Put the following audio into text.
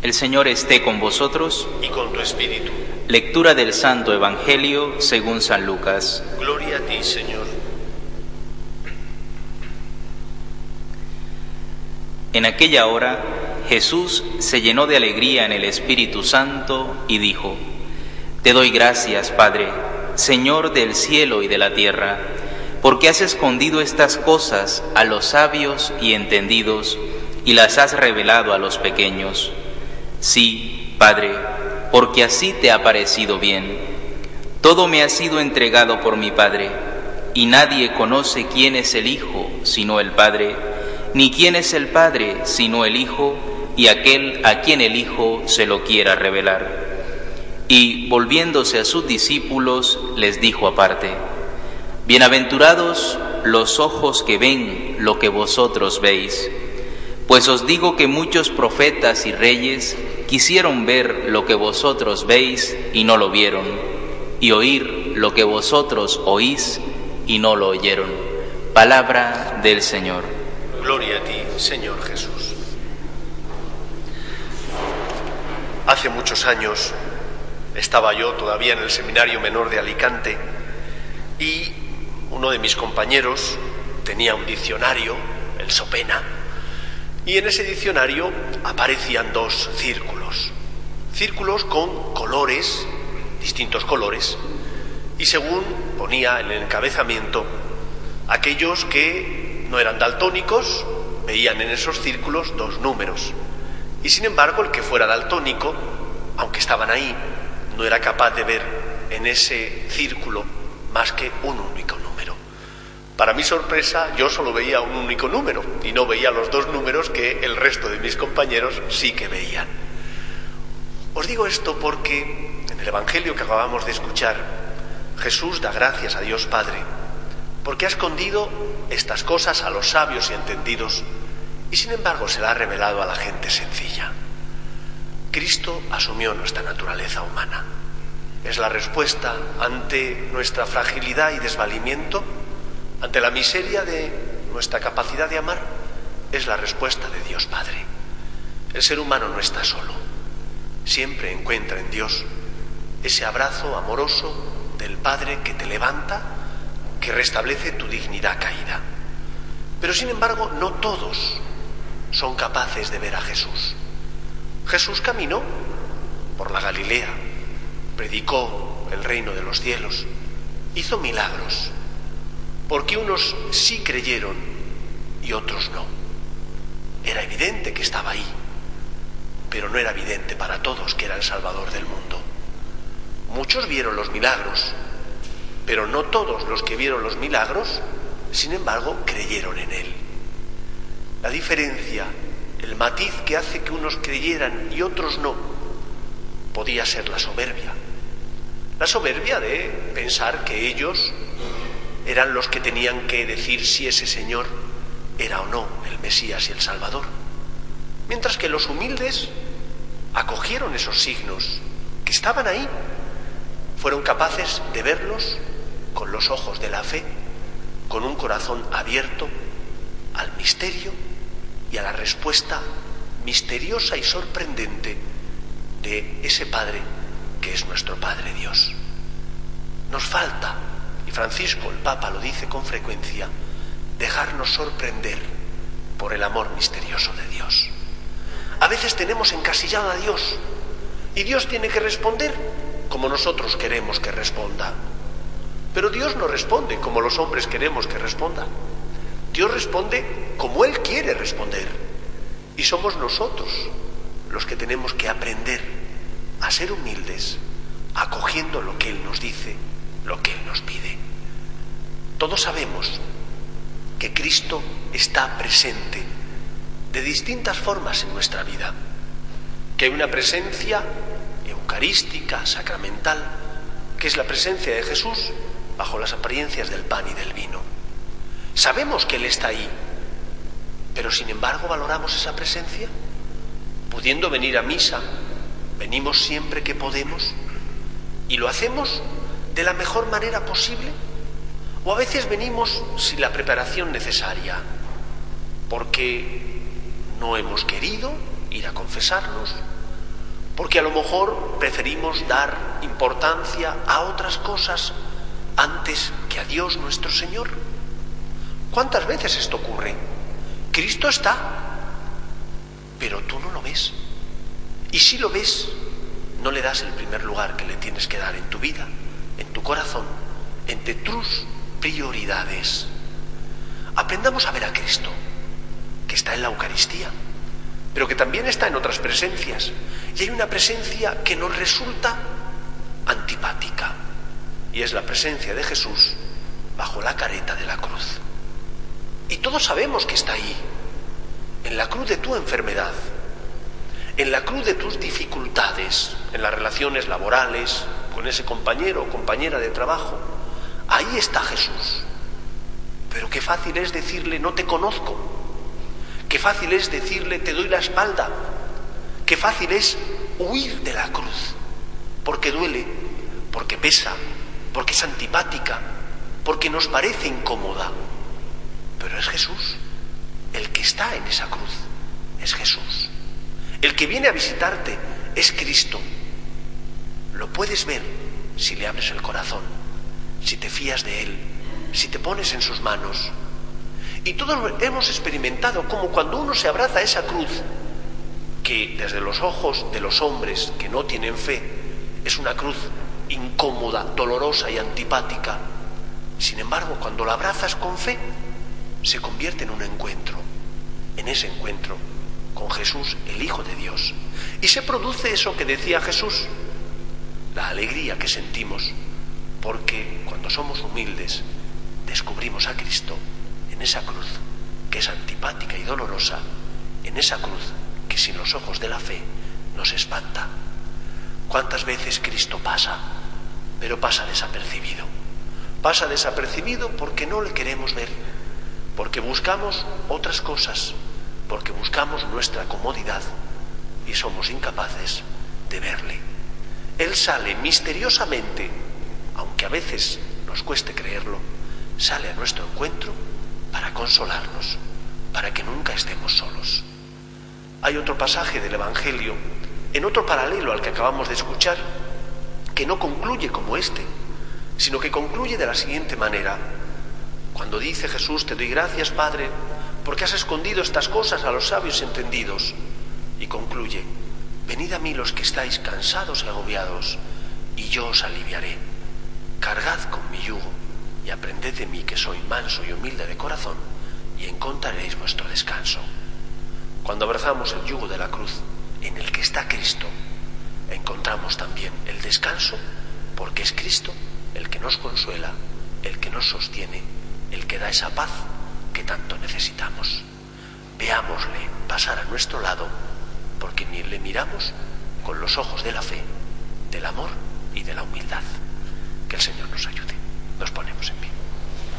El Señor esté con vosotros. y con tu espíritu. Lectura del Santo Evangelio según San Lucas. Gloria a ti, Señor. En aquella hora Jesús se llenó de alegría en el Espíritu Santo y dijo, Te doy gracias, Padre, Señor del cielo y de la tierra, porque has escondido estas cosas a los sabios y entendidos y las has revelado a los pequeños. Sí, Padre, porque así te ha parecido bien. Todo me ha sido entregado por mi Padre, y nadie conoce quién es el Hijo sino el Padre, ni quién es el Padre sino el Hijo, y aquel a quien el Hijo se lo quiera revelar. Y volviéndose a sus discípulos, les dijo aparte, Bienaventurados los ojos que ven lo que vosotros veis, pues os digo que muchos profetas y reyes quisieron ver lo que vosotros veis y no lo vieron, y oír lo que vosotros oís y no lo oyeron. Palabra del Señor. Gloria a ti, Señor Jesús. Hace muchos años estaba yo todavía en el Seminario Menor de Alicante y uno de mis compañeros tenía un diccionario, el Sopena, y en ese diccionario aparecían dos círculos, círculos con colores, distintos colores, y según ponía en el encabezamiento, aquellos que no eran daltónicos veían en esos círculos dos números, y sin embargo el que fuera daltónico, aunque estaban ahí, no era capaz de ver en ese círculo más que un único número. Para mi sorpresa, yo solo veía un único número y no veía los dos números que el resto de mis compañeros sí que veían. Os digo esto porque en el Evangelio que acabamos de escuchar, Jesús da gracias a Dios Padre, porque ha escondido estas cosas a los sabios y entendidos y sin embargo se la ha revelado a la gente sencilla. Cristo asumió nuestra naturaleza humana. Es la respuesta ante nuestra fragilidad y desvalimiento, ante la miseria de nuestra capacidad de amar. Es la respuesta de Dios Padre. El ser humano no está solo. Siempre encuentra en Dios ese abrazo amoroso del Padre que te levanta, que restablece tu dignidad caída. Pero sin embargo, no todos son capaces de ver a Jesús. Jesús caminó por la Galilea, predicó el reino de los cielos, hizo milagros, porque unos sí creyeron y otros no. Era evidente que estaba ahí, pero no era evidente para todos que era el Salvador del mundo. Muchos vieron los milagros, pero no todos los que vieron los milagros, sin embargo, creyeron en Él. La diferencia, el matiz que hace que unos creyeran y otros no, podía ser la soberbia. La soberbia de pensar que ellos eran los que tenían que decir si ese Señor era o no el Mesías y el Salvador. Mientras que los humildes acogieron esos signos que estaban ahí, fueron capaces de verlos con los ojos de la fe, con un corazón abierto al misterio y a la respuesta misteriosa y sorprendente de ese Padre que es nuestro Padre Dios. Nos falta, y Francisco el Papa lo dice con frecuencia, dejarnos sorprender por el amor misterioso de Dios. A veces tenemos encasillado a Dios y Dios tiene que responder como nosotros queremos que responda. Pero Dios no responde como los hombres queremos que responda. Dios responde como Él quiere responder. Y somos nosotros los que tenemos que aprender a ser humildes, acogiendo lo que Él nos dice, lo que Él nos pide. Todos sabemos que Cristo está presente de distintas formas en nuestra vida, que una presencia eucarística, sacramental, que es la presencia de Jesús bajo las apariencias del pan y del vino. Sabemos que Él está ahí, pero sin embargo valoramos esa presencia. Pudiendo venir a misa, venimos siempre que podemos y lo hacemos de la mejor manera posible. O a veces venimos sin la preparación necesaria, porque no hemos querido ir a confesarnos, porque a lo mejor preferimos dar importancia a otras cosas antes que a Dios nuestro Señor. ¿Cuántas veces esto ocurre? Cristo está, pero tú no lo ves. Y si lo ves, no le das el primer lugar que le tienes que dar en tu vida, en tu corazón, entre tus prioridades. Aprendamos a ver a Cristo, que está en la Eucaristía, pero que también está en otras presencias. Y hay una presencia que nos resulta antipática, y es la presencia de Jesús bajo la careta de la cruz. Y todos sabemos que está ahí, en la cruz de tu enfermedad, en la cruz de tus dificultades, en las relaciones laborales, con ese compañero o compañera de trabajo. Ahí está Jesús. Pero qué fácil es decirle no te conozco. Qué fácil es decirle te doy la espalda. Qué fácil es huir de la cruz. Porque duele, porque pesa, porque es antipática, porque nos parece incómoda. Pero es Jesús. El que está en esa cruz es Jesús. El que viene a visitarte es Cristo. Lo puedes ver si le abres el corazón, si te fías de Él, si te pones en sus manos. Y todos hemos experimentado como cuando uno se abraza a esa cruz, que desde los ojos de los hombres que no tienen fe es una cruz incómoda, dolorosa y antipática, sin embargo cuando la abrazas con fe, se convierte en un encuentro. En ese encuentro con Jesús, el Hijo de Dios. Y se produce eso que decía Jesús, la alegría que sentimos, porque cuando somos humildes descubrimos a Cristo en esa cruz, que es antipática y dolorosa, en esa cruz que sin los ojos de la fe nos espanta. ¿Cuántas veces Cristo pasa? Pero pasa desapercibido. Pasa desapercibido porque no le queremos ver, porque buscamos otras cosas, porque buscamos nuestra comodidad y somos incapaces de verle. Él sale misteriosamente, aunque a veces nos cueste creerlo, sale a nuestro encuentro consolarnos, para que nunca estemos solos. Hay otro pasaje del Evangelio, en otro paralelo al que acabamos de escuchar, que no concluye como este, sino que concluye de la siguiente manera. Cuando dice Jesús, te doy gracias, Padre, porque has escondido estas cosas a los sabios entendidos. Y concluye, venid a mí los que estáis cansados y agobiados, y yo os aliviaré. Cargad con mi yugo y aprended de mí que soy manso y humilde de corazón, y encontraréis vuestro descanso. Cuando abrazamos el yugo de la cruz en el que está Cristo, encontramos también el descanso, porque es Cristo el que nos consuela, el que nos sostiene, el que da esa paz que tanto necesitamos. Veámosle pasar a nuestro lado porque ni le miramos con los ojos de la fe, del amor y de la humildad. Que el Señor nos ayude. Nos ponemos en pie.